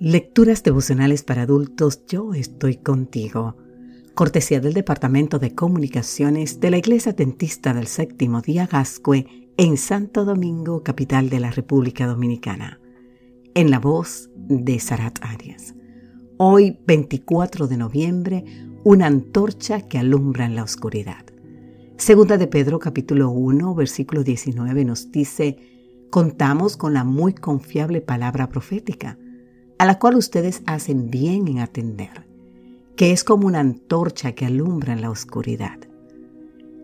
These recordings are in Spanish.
Lecturas devocionales para adultos, yo estoy contigo. Cortesía del Departamento de Comunicaciones de la Iglesia Dentista del Séptimo Día Gascue en Santo Domingo, capital de la República Dominicana. En la voz de Sarat Arias. Hoy, 24 de noviembre, una antorcha que alumbra en la oscuridad. Segunda de Pedro capítulo 1, versículo 19 nos dice, contamos con la muy confiable palabra profética a la cual ustedes hacen bien en atender, que es como una antorcha que alumbra en la oscuridad.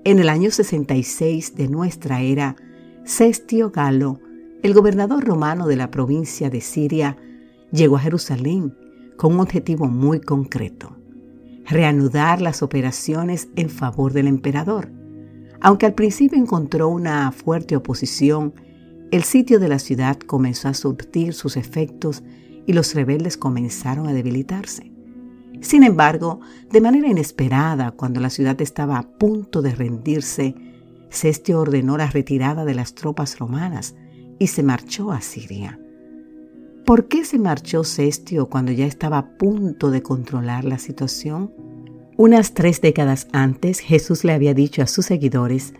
En el año 66 de nuestra era, Cestio Galo, el gobernador romano de la provincia de Siria, llegó a Jerusalén con un objetivo muy concreto, reanudar las operaciones en favor del emperador. Aunque al principio encontró una fuerte oposición, el sitio de la ciudad comenzó a surtir sus efectos y los rebeldes comenzaron a debilitarse. Sin embargo, de manera inesperada, cuando la ciudad estaba a punto de rendirse, Cestio ordenó la retirada de las tropas romanas y se marchó a Siria. ¿Por qué se marchó Cestio cuando ya estaba a punto de controlar la situación? Unas tres décadas antes Jesús le había dicho a sus seguidores,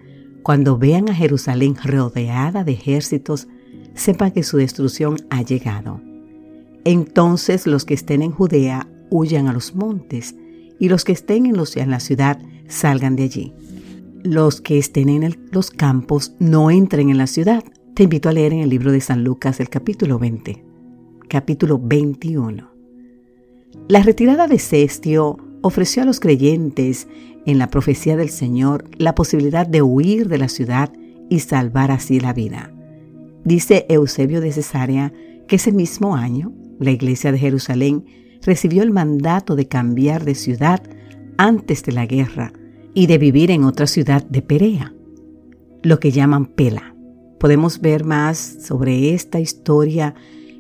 cuando vean a Jerusalén rodeada de ejércitos, sepan que su destrucción ha llegado. Entonces los que estén en Judea huyan a los montes, y los que estén en, en la ciudad salgan de allí. Los que estén en los campos no entren en la ciudad. Te invito a leer en el libro de San Lucas el capítulo 20, capítulo 21. La retirada de Cestio ofreció a los creyentes en la profecía del Señor la posibilidad de huir de la ciudad y salvar así la vida. Dice Eusebio de Cesarea que ese mismo año la iglesia de Jerusalén recibió el mandato de cambiar de ciudad antes de la guerra y de vivir en otra ciudad de Perea, lo que llaman Pela. Podemos ver más sobre esta historia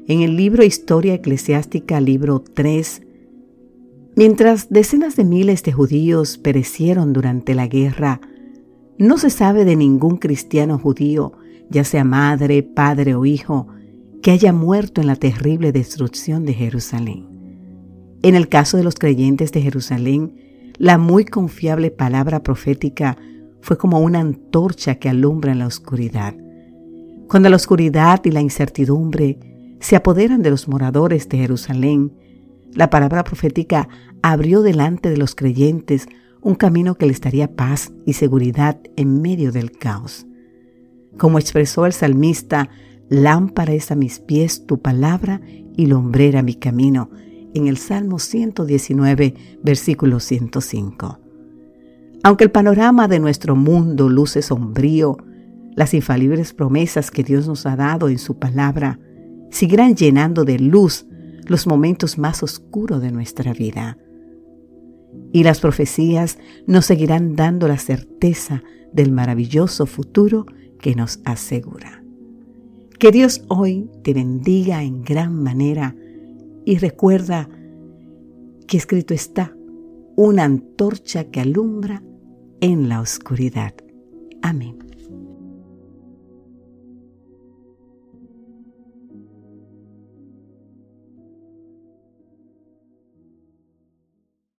en el libro Historia Eclesiástica, libro 3. Mientras decenas de miles de judíos perecieron durante la guerra, no se sabe de ningún cristiano judío, ya sea madre, padre o hijo, que haya muerto en la terrible destrucción de Jerusalén. En el caso de los creyentes de Jerusalén, la muy confiable palabra profética fue como una antorcha que alumbra en la oscuridad. Cuando la oscuridad y la incertidumbre se apoderan de los moradores de Jerusalén, la palabra profética abrió delante de los creyentes un camino que les daría paz y seguridad en medio del caos. Como expresó el salmista Lámpara es a mis pies tu palabra y lumbrera mi camino. En el Salmo 119, versículo 105. Aunque el panorama de nuestro mundo luce sombrío, las infalibles promesas que Dios nos ha dado en su palabra seguirán llenando de luz los momentos más oscuros de nuestra vida. Y las profecías nos seguirán dando la certeza del maravilloso futuro que nos asegura. Que Dios hoy te bendiga en gran manera y recuerda que escrito está una antorcha que alumbra en la oscuridad. Amén.